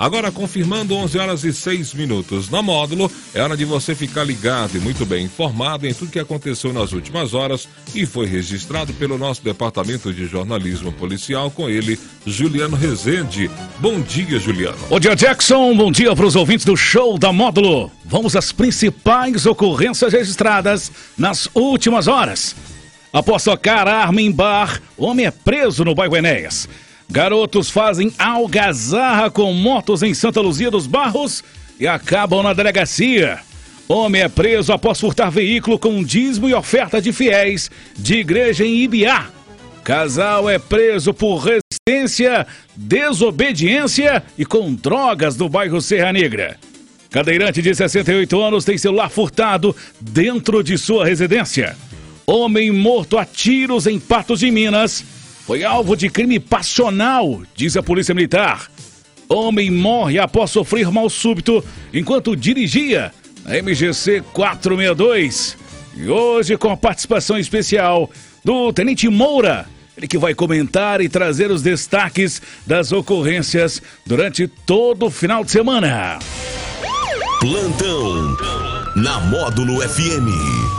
Agora, confirmando 11 horas e 6 minutos. Na módulo, é hora de você ficar ligado e muito bem informado em tudo que aconteceu nas últimas horas e foi registrado pelo nosso departamento de jornalismo policial com ele, Juliano Rezende. Bom dia, Juliano. Bom dia, Jackson. Bom dia para os ouvintes do show da módulo. Vamos às principais ocorrências registradas nas últimas horas. Após tocar arma em bar, homem é preso no bairro Enéas. Garotos fazem algazarra com motos em Santa Luzia dos Barros e acabam na delegacia. Homem é preso após furtar veículo com dízimo e oferta de fiéis de igreja em Ibiá. Casal é preso por resistência, desobediência e com drogas no bairro Serra Negra. Cadeirante de 68 anos tem celular furtado dentro de sua residência. Homem morto a tiros em Patos de Minas foi alvo de crime passional, diz a Polícia Militar. Homem morre após sofrer mal súbito enquanto dirigia a MGC 462. E hoje, com a participação especial do Tenente Moura, ele que vai comentar e trazer os destaques das ocorrências durante todo o final de semana. Plantão na Módulo FM.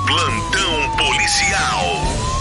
Plantão policial.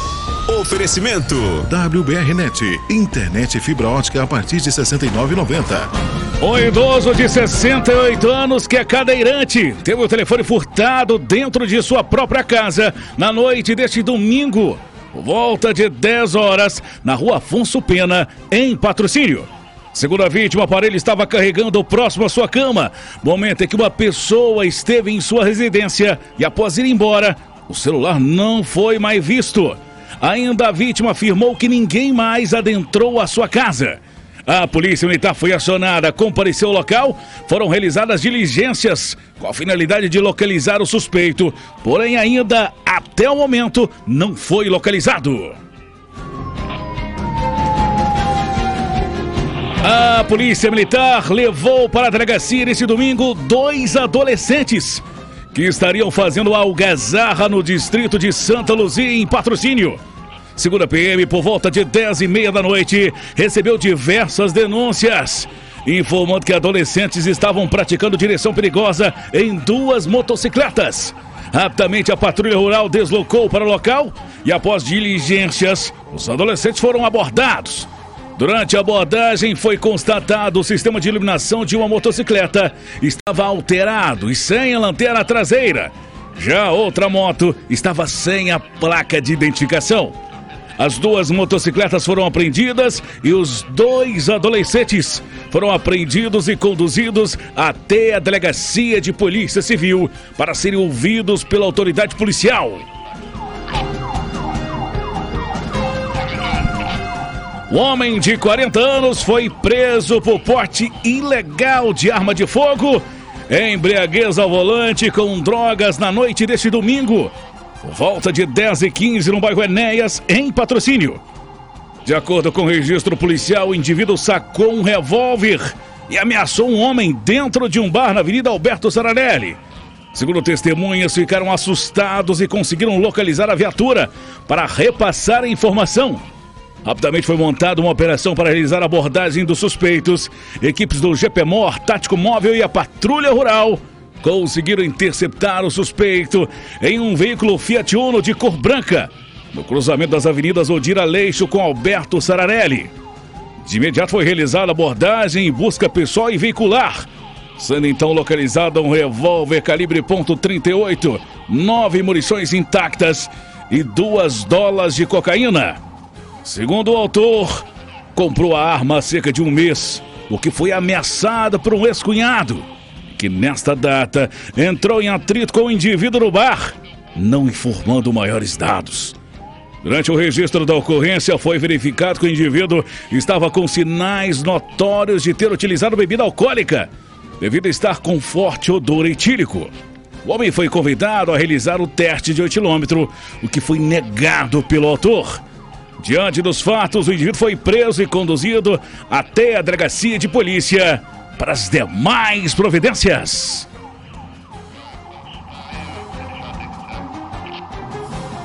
Oferecimento WBRnet, internet fibra ótica a partir de R$ 69,90. Um idoso de 68 anos que é cadeirante teve o telefone furtado dentro de sua própria casa na noite deste domingo, volta de 10 horas, na rua Afonso Pena, em patrocínio. Segundo a vítima, o aparelho estava carregando próximo à sua cama, momento em que uma pessoa esteve em sua residência e após ir embora, o celular não foi mais visto. Ainda a vítima afirmou que ninguém mais adentrou a sua casa. A polícia militar foi acionada, compareceu ao local, foram realizadas diligências com a finalidade de localizar o suspeito, porém ainda até o momento não foi localizado. A polícia militar levou para a delegacia neste domingo dois adolescentes que estariam fazendo algazarra no distrito de Santa Luzia em patrocínio. Segundo a PM, por volta de 10 e meia da noite, recebeu diversas denúncias, informando que adolescentes estavam praticando direção perigosa em duas motocicletas. Rapidamente, a patrulha rural deslocou para o local e, após diligências, os adolescentes foram abordados. Durante a abordagem, foi constatado o sistema de iluminação de uma motocicleta estava alterado e sem a lanterna traseira. Já outra moto estava sem a placa de identificação. As duas motocicletas foram apreendidas e os dois adolescentes foram apreendidos e conduzidos até a delegacia de polícia civil para serem ouvidos pela autoridade policial. O homem de 40 anos foi preso por porte ilegal de arma de fogo, embriaguez ao volante com drogas na noite deste domingo, volta de 10 e 15 no bairro Enéas, em patrocínio. De acordo com o registro policial, o indivíduo sacou um revólver e ameaçou um homem dentro de um bar na Avenida Alberto Saranelli. Segundo testemunhas, ficaram assustados e conseguiram localizar a viatura para repassar a informação. Rapidamente foi montada uma operação para realizar a abordagem dos suspeitos. Equipes do GPMOR, Tático Móvel e a Patrulha Rural conseguiram interceptar o suspeito em um veículo Fiat Uno de cor branca, no cruzamento das avenidas Odira Leixo com Alberto Sararelli. De imediato foi realizada a abordagem em busca pessoal e veicular, sendo então localizado um revólver calibre .38, nove munições intactas e duas dólares de cocaína. Segundo o autor, comprou a arma há cerca de um mês, o que foi ameaçada por um ex-cunhado, que nesta data entrou em atrito com o indivíduo no bar, não informando maiores dados. Durante o registro da ocorrência, foi verificado que o indivíduo estava com sinais notórios de ter utilizado bebida alcoólica, devido a estar com forte odor etílico. O homem foi convidado a realizar o teste de etilômetro, o que foi negado pelo autor. Diante dos fatos, o indivíduo foi preso e conduzido até a delegacia de polícia para as demais providências.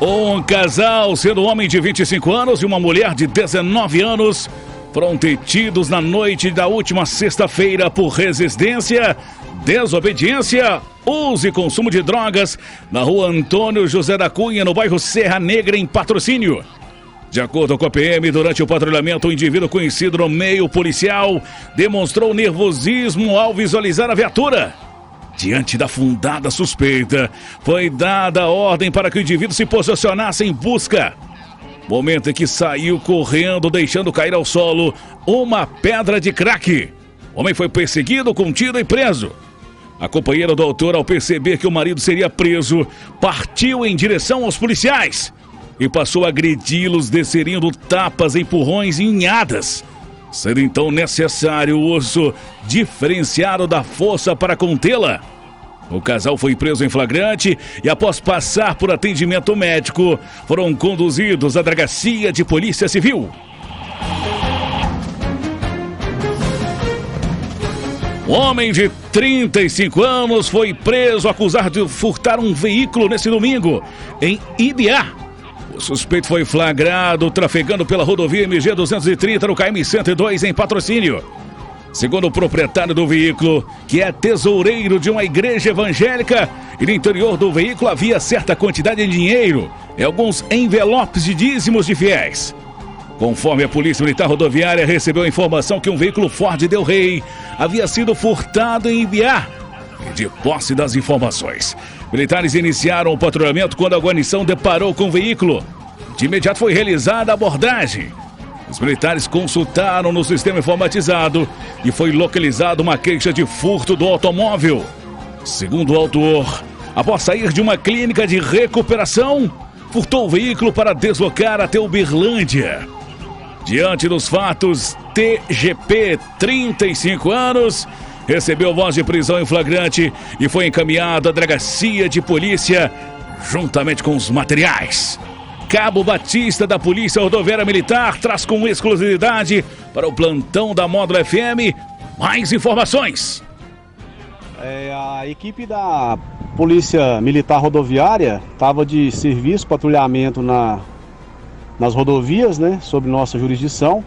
Um casal, sendo um homem de 25 anos e uma mulher de 19 anos, foram detidos na noite da última sexta-feira por resistência, desobediência, uso e consumo de drogas na rua Antônio José da Cunha, no bairro Serra Negra, em patrocínio. De acordo com a PM, durante o patrulhamento, um indivíduo conhecido no meio policial demonstrou nervosismo ao visualizar a viatura. Diante da fundada suspeita, foi dada a ordem para que o indivíduo se posicionasse em busca. Momento em que saiu correndo, deixando cair ao solo uma pedra de crack. O homem foi perseguido, contido e preso. A companheira do autor, ao perceber que o marido seria preso, partiu em direção aos policiais e passou a agredi-los, desferindo tapas, empurrões e inhadas, sendo então necessário o uso diferenciado da força para contê-la. O casal foi preso em flagrante e, após passar por atendimento médico, foram conduzidos à delegacia de Polícia Civil. Um homem de 35 anos foi preso acusado de furtar um veículo nesse domingo em Ibiá, suspeito foi flagrado trafegando pela rodovia MG 230 no KM 102 em patrocínio. Segundo o proprietário do veículo, que é tesoureiro de uma igreja evangélica, e no interior do veículo havia certa quantidade de dinheiro e alguns envelopes de dízimos de fiéis. Conforme a Polícia Militar Rodoviária recebeu a informação que um veículo Ford Del Rey havia sido furtado em Ibiá. De posse das informações, militares iniciaram o patrulhamento quando a guarnição deparou com o veículo. De imediato foi realizada a abordagem. Os militares consultaram no sistema informatizado e foi localizada uma queixa de furto do automóvel. Segundo o autor, após sair de uma clínica de recuperação, furtou o veículo para deslocar até Uberlândia. Diante dos fatos, TGP, 35 anos, recebeu voz de prisão em flagrante e foi encaminhado à delegacia de polícia juntamente com os materiais. Cabo Batista da Polícia Rodoviária Militar traz com exclusividade para o plantão da Módulo FM mais informações. É, a equipe da Polícia Militar Rodoviária estava de serviço, patrulhamento na, nas rodovias, né, sob nossa jurisdição.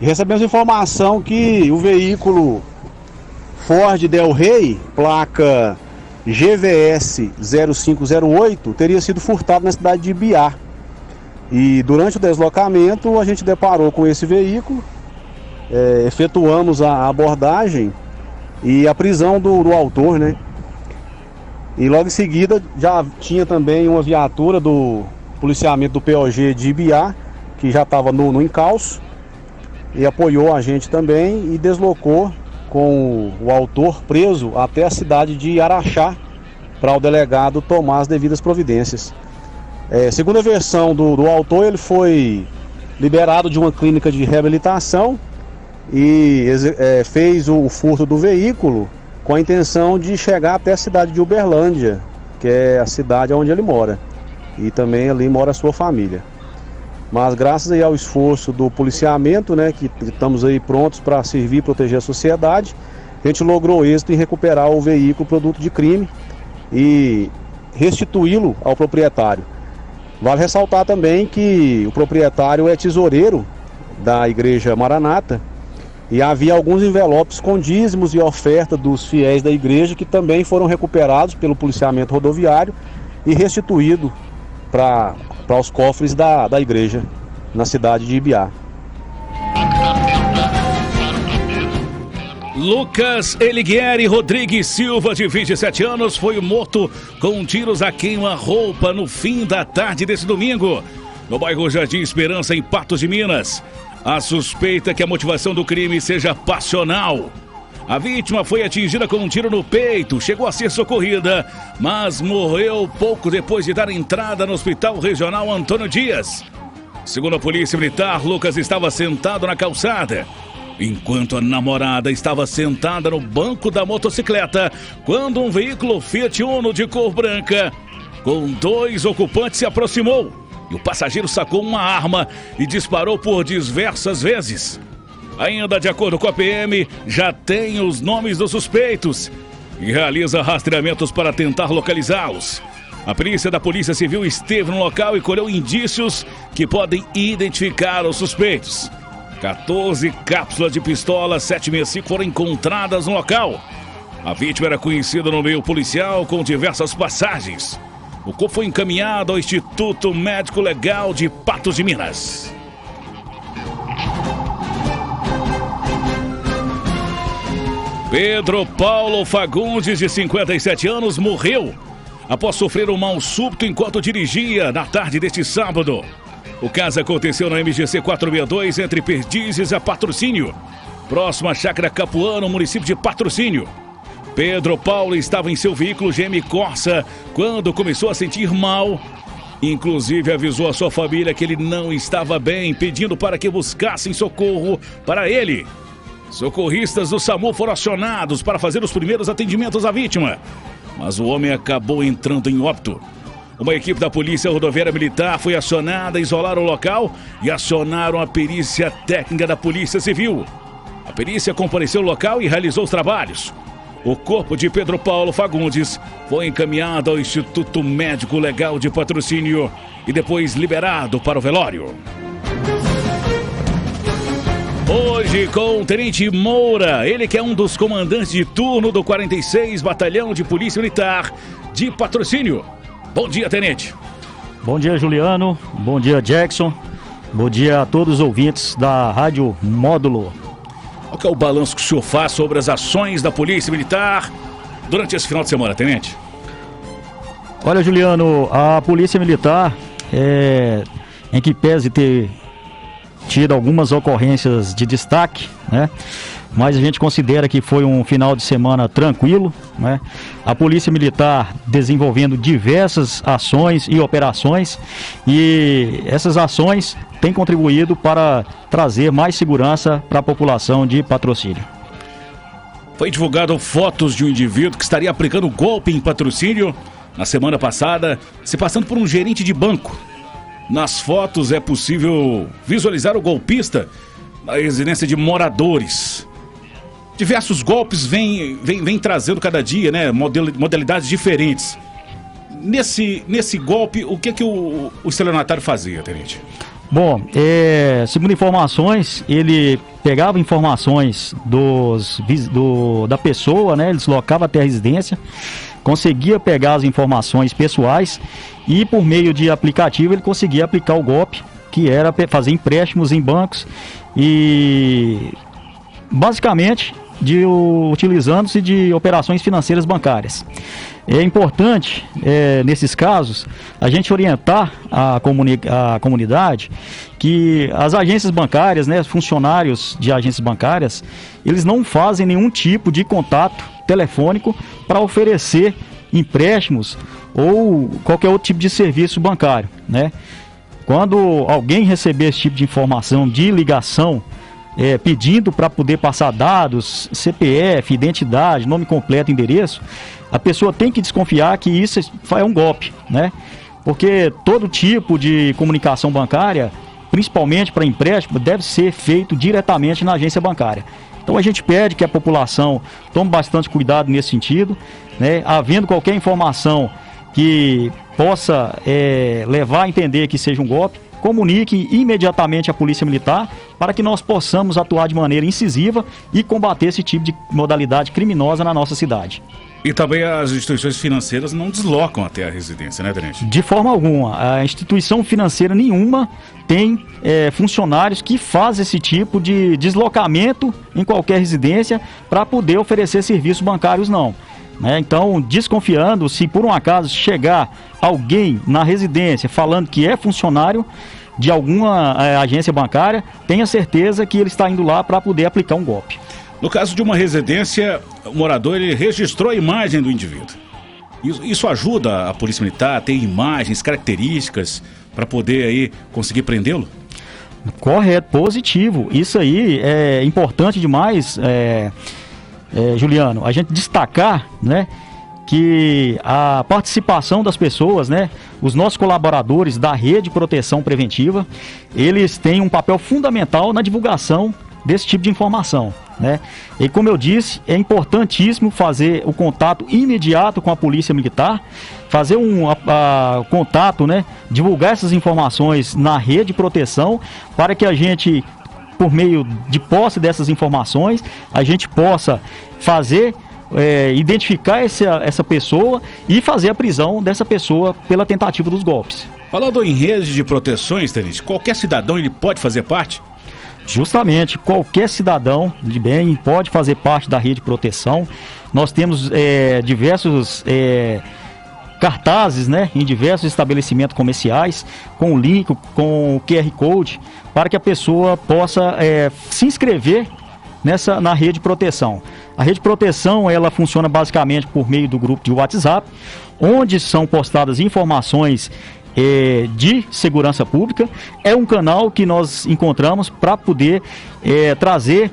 E recebemos informação que o veículo Ford Del Rey, placa GVS 0508, teria sido furtado na cidade de Biá. E durante o deslocamento a gente deparou com esse veículo, é, efetuamos a abordagem e a prisão do, do autor, né? E logo em seguida já tinha também uma viatura do policiamento do POG de Ibiá, que já estava no, no encalço, e apoiou a gente também e deslocou com o autor preso até a cidade de Araxá para o delegado tomar as devidas providências. É, segundo a versão do, do autor, ele foi liberado de uma clínica de reabilitação e é, fez o, furto do veículo com a intenção de chegar até a cidade de Uberlândia, que é a cidade onde ele mora. E também ali mora a sua família. Mas graças aí ao esforço do policiamento, né, que estamos aí prontos para servir e proteger a sociedade, a gente logrou êxito em recuperar o veículo produto de crime e restituí-lo ao proprietário. Vale ressaltar também que o proprietário é tesoureiro da Igreja Maranata e havia alguns envelopes com dízimos e oferta dos fiéis da igreja que também foram recuperados pelo policiamento rodoviário e restituído para os cofres da, da igreja na cidade de Ibiá. Lucas Eliguieri Rodrigues Silva, de 27 anos, foi morto com tiros a queima-roupa no fim da tarde desse domingo, no bairro Jardim Esperança, em Patos de Minas. A suspeita é que a motivação do crime seja passional. A vítima foi atingida com um tiro no peito, chegou a ser socorrida, mas morreu pouco depois de dar entrada no Hospital Regional Antônio Dias. Segundo a Polícia Militar, Lucas estava sentado na calçada enquanto a namorada estava sentada no banco da motocicleta, quando um veículo Fiat Uno de cor branca, com dois ocupantes, se aproximou. E o passageiro sacou uma arma e disparou por diversas vezes. Ainda de acordo com a PM, já tem os nomes dos suspeitos e realiza rastreamentos para tentar localizá-los. A perícia da Polícia Civil esteve no local e colheu indícios que podem identificar os suspeitos. 14 cápsulas de pistola 765 foram encontradas no local. A vítima era conhecida no meio policial com diversas passagens. O corpo foi encaminhado ao Instituto Médico Legal de Patos de Minas. Pedro Paulo Fagundes, de 57 anos, morreu após sofrer um mal súbito enquanto dirigia na tarde deste sábado. O caso aconteceu na MGC 462 entre Perdizes a Patrocínio, próximo à Chácara Capuã, no município de Patrocínio. Pedro Paulo estava em seu veículo GM Corsa quando começou a sentir mal. Inclusive avisou a sua família que ele não estava bem, pedindo para que buscassem socorro para ele. Socorristas do SAMU foram acionados para fazer os primeiros atendimentos à vítima, mas o homem acabou entrando em óbito. Uma equipe da Polícia Rodoviária Militar foi acionada a isolar o local e acionaram a perícia técnica da Polícia Civil. A perícia compareceu ao local e realizou os trabalhos. O corpo de Pedro Paulo Fagundes foi encaminhado ao Instituto Médico Legal de Patrocínio e depois liberado para o velório. Hoje com o Tenente Moura, ele que é um dos comandantes de turno do 46 Batalhão de Polícia Militar de Patrocínio. Bom dia, Tenente. Bom dia, Juliano. Bom dia, Jackson. Bom dia a todos os ouvintes da Rádio Módulo. Qual é o balanço que o senhor faz sobre as ações da Polícia Militar durante esse final de semana, Tenente? Olha, Juliano, a Polícia Militar, é, em que pese ter tido algumas ocorrências de destaque, né? Mas a gente considera que foi um final de semana tranquilo, né? A Polícia Militar desenvolvendo diversas ações e operações e essas ações têm contribuído para trazer mais segurança para a população de patrocínio. Foi divulgado fotos de um indivíduo que estaria aplicando golpe em patrocínio na semana passada, se passando por um gerente de banco. Nas fotos é possível visualizar o golpista na residência de moradores. Diversos golpes vêm vem trazendo cada dia, né? Modalidades diferentes. Nesse, nesse golpe, o que, que o, o estelionatário fazia, Tenente? Bom, é, segundo informações, ele pegava informações dos, do, da pessoa, né? Ele deslocava até a residência, conseguia pegar as informações pessoais e por meio de aplicativo ele conseguia aplicar o golpe, que era fazer empréstimos em bancos e basicamente de utilizando-se de operações financeiras bancárias. É importante, é, nesses casos, a gente orientar a, comuni a comunidade que as agências bancárias, né, funcionários de agências bancárias, eles não fazem nenhum tipo de contato telefônico para oferecer empréstimos ou qualquer outro tipo de serviço bancário, né? Quando alguém receber esse tipo de informação de ligação, é, pedindo para poder passar dados, CPF, identidade, nome completo, endereço, a pessoa tem que desconfiar que isso é um golpe, né? Porque todo tipo de comunicação bancária, principalmente para empréstimo, deve ser feito diretamente na agência bancária. Então a gente pede que a população tome bastante cuidado nesse sentido, né? Havendo qualquer informação que possa é, levar a entender que seja um golpe, comunique imediatamente à Polícia Militar para que nós possamos atuar de maneira incisiva e combater esse tipo de modalidade criminosa na nossa cidade. E também as instituições financeiras não deslocam até a residência, né, Tenente? De forma alguma. A instituição financeira nenhuma tem é, funcionários que fazem esse tipo de deslocamento em qualquer residência para poder oferecer serviços bancários, não. Né? Então, desconfiando, se por um acaso chegar alguém na residência falando que é funcionário de alguma é, agência bancária, tenha certeza que ele está indo lá para poder aplicar um golpe. No caso de uma residência, o morador ele registrou a imagem do indivíduo. Isso, isso ajuda a polícia militar a ter imagens, características para poder aí conseguir prendê-lo? Correto, positivo. Isso aí é importante demais. É é, Juliano, a gente destacar, né, que a participação das pessoas, né, os nossos colaboradores da rede de proteção preventiva, eles têm um papel fundamental na divulgação desse tipo de informação, né? E como eu disse, é importantíssimo fazer o contato imediato com a polícia militar, fazer um a, a, contato, né, divulgar essas informações na rede de proteção para que a gente por meio de posse dessas informações, a gente possa fazer é, identificar essa, essa pessoa e fazer a prisão dessa pessoa pela tentativa dos golpes. Falando em rede de proteções, Tenente, qualquer cidadão ele pode fazer parte? Justamente, qualquer cidadão de bem pode fazer parte da rede de proteção. Nós temos é, diversos é, cartazes né, em diversos estabelecimentos comerciais com o link, com o QR Code, para que a pessoa possa é, se inscrever nessa, na rede de proteção. A rede de proteção ela funciona basicamente por meio do grupo de WhatsApp, onde são postadas informações é, de segurança pública. É um canal que nós encontramos para poder é, trazer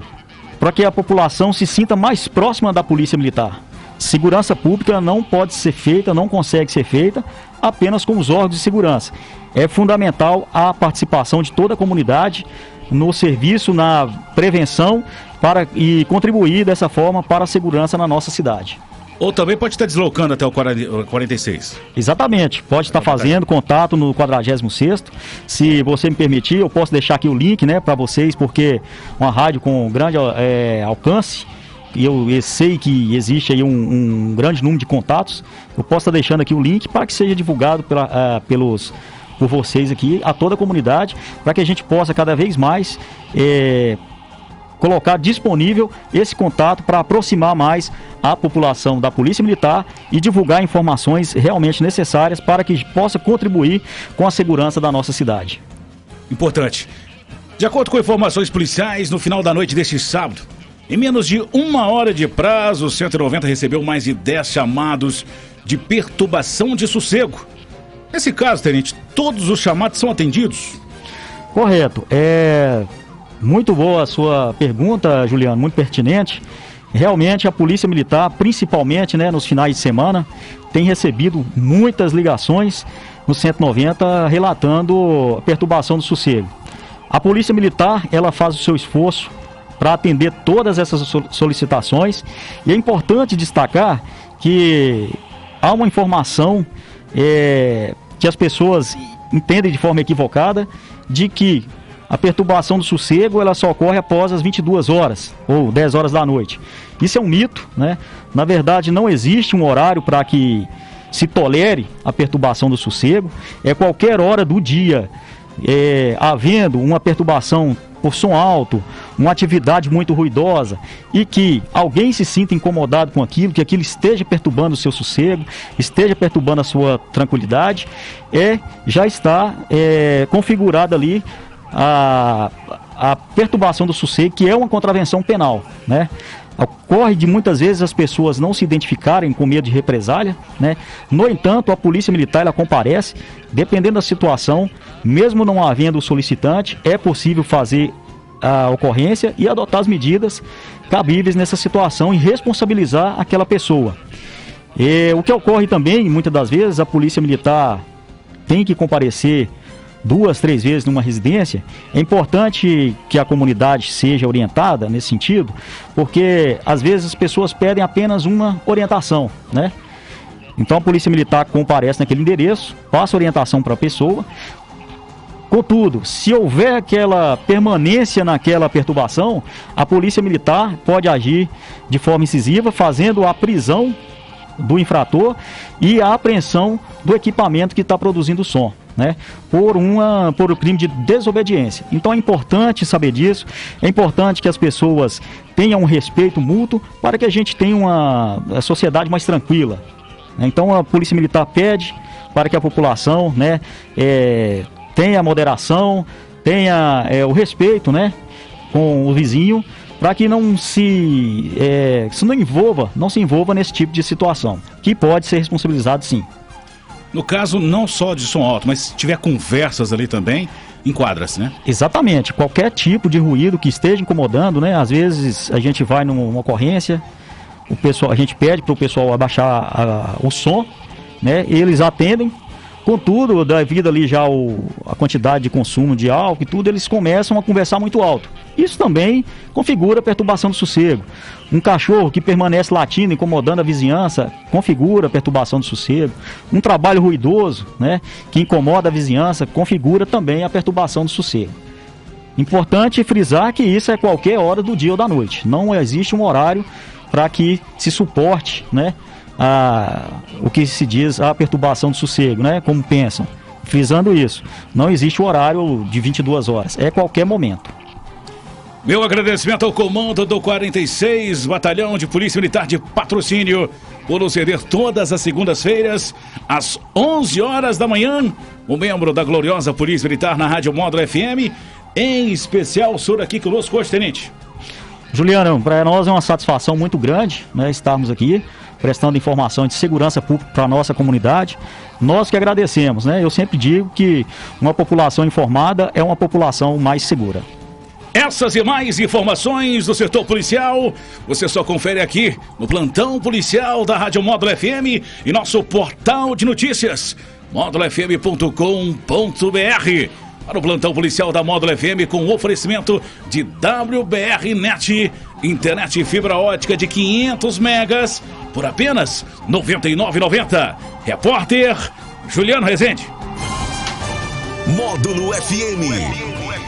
para que a população se sinta mais próxima da polícia militar. Segurança pública não pode ser feita, não consegue ser feita apenas com os órgãos de segurança. É fundamental a participação de toda a comunidade no serviço, na prevenção para, e contribuir dessa forma para a segurança na nossa cidade. Ou também pode estar deslocando até o 46. Exatamente, pode estar fazendo contato no 46 Se você me permitir, eu posso deixar aqui o link né, para vocês, porque uma rádio com grande é, alcance, eu, eu, sei que existe aí um, um, grande número de contatos, eu posso estar deixando aqui o link para que seja divulgado pela, uh, pelos por vocês aqui, a toda a comunidade, para que a gente possa cada vez mais é, colocar disponível esse contato para aproximar mais a população da Polícia Militar e divulgar informações realmente necessárias para que possa contribuir com a segurança da nossa cidade. Importante. De acordo com informações policiais, no final da noite deste sábado, em menos de uma hora de prazo, o 190 recebeu mais de 10 chamados de perturbação de sossego Nesse caso, tenente, todos os chamados são atendidos? Correto. É muito boa a sua pergunta, Juliano, muito pertinente. Realmente a Polícia Militar, principalmente né, nos finais de semana, tem recebido muitas ligações no 190 relatando perturbação do sossego. A Polícia Militar, ela faz o seu esforço para atender todas essas solicitações e é importante destacar que há uma informação é, que as pessoas entendem de forma equivocada de que a perturbação do sossego ela só ocorre após as 22 horas ou 10 horas da noite. Isso é um mito, né? Na verdade, não existe um horário para que se tolere a perturbação do sossego. É qualquer hora do dia, é, havendo uma perturbação por som alto, uma atividade muito ruidosa e que alguém se sinta incomodado com aquilo, que aquilo esteja perturbando o seu sossego, esteja perturbando a sua tranquilidade, é já está é, configurada ali a, a perturbação do sossego, que é uma contravenção penal, né? Ocorre de muitas vezes as pessoas não se identificarem com medo de represália, né? No entanto, a polícia militar ela comparece, dependendo da situação, mesmo não havendo solicitante, é possível fazer a ocorrência e adotar as medidas cabíveis nessa situação e responsabilizar aquela pessoa. E, o que ocorre também, muitas das vezes, a polícia militar tem que comparecer duas, três vezes numa residência, é importante que a comunidade seja orientada nesse sentido, porque às vezes as pessoas pedem apenas uma orientação, né? Então a polícia militar comparece naquele endereço, passa orientação para a pessoa. Contudo, se houver aquela permanência naquela perturbação, a polícia militar pode agir de forma incisiva, fazendo a prisão do infrator e a apreensão do equipamento que está produzindo som né, por, uma, por um crime de desobediência. Então é importante saber disso, é importante que as pessoas tenham um respeito mútuo para que a gente tenha uma sociedade mais tranquila. Então a Polícia Militar pede para que a população né, é, tenha moderação, tenha é, o respeito né, com o vizinho, para que não se, é, se não envolva, não se envolva nesse tipo de situação, que pode ser responsabilizado sim. No caso, não só de som alto, mas se tiver conversas ali também, enquadra-se, né? Exatamente. Qualquer tipo de ruído que esteja incomodando, né? Às vezes a gente vai numa ocorrência, o pessoal, a gente pede para o pessoal abaixar a, o som, né? Eles atendem, Contudo, devido ali já o, a quantidade de consumo de álcool e tudo, eles começam a conversar muito alto. Isso também configura perturbação do sossego. Um cachorro que permanece latindo, incomodando a vizinhança, configura perturbação do sossego. Um trabalho ruidoso, né, que incomoda a vizinhança, configura também a perturbação do sossego. Importante frisar que isso é qualquer hora do dia ou da noite. Não existe um horário para que se suporte, né, a, o que se diz a perturbação do sossego, né, como pensam. Frisando isso, não existe o horário de 22 horas, é qualquer momento. Meu agradecimento ao comando do 46 Batalhão de Polícia Militar de Patrocínio por nos ceder todas as segundas-feiras, às 11 horas da manhã, um membro da gloriosa Polícia Militar na Rádio Módulo FM, em especial senhor aqui conosco hoje, Tenente. Juliano, para nós é uma satisfação muito grande né, estarmos aqui prestando informação de segurança pública para a nossa comunidade. Nós que agradecemos, né? Eu sempre digo que uma população informada é uma população mais segura. Essas e mais informações do setor policial, você só confere aqui no plantão policial da Rádio Módulo FM e nosso portal de notícias, módulofm.com.br. Para o plantão policial da Módulo FM com oferecimento de WBR Net, internet fibra ótica de 500 megas por apenas R$ 99,90. Repórter Juliano Rezende. Módulo FM.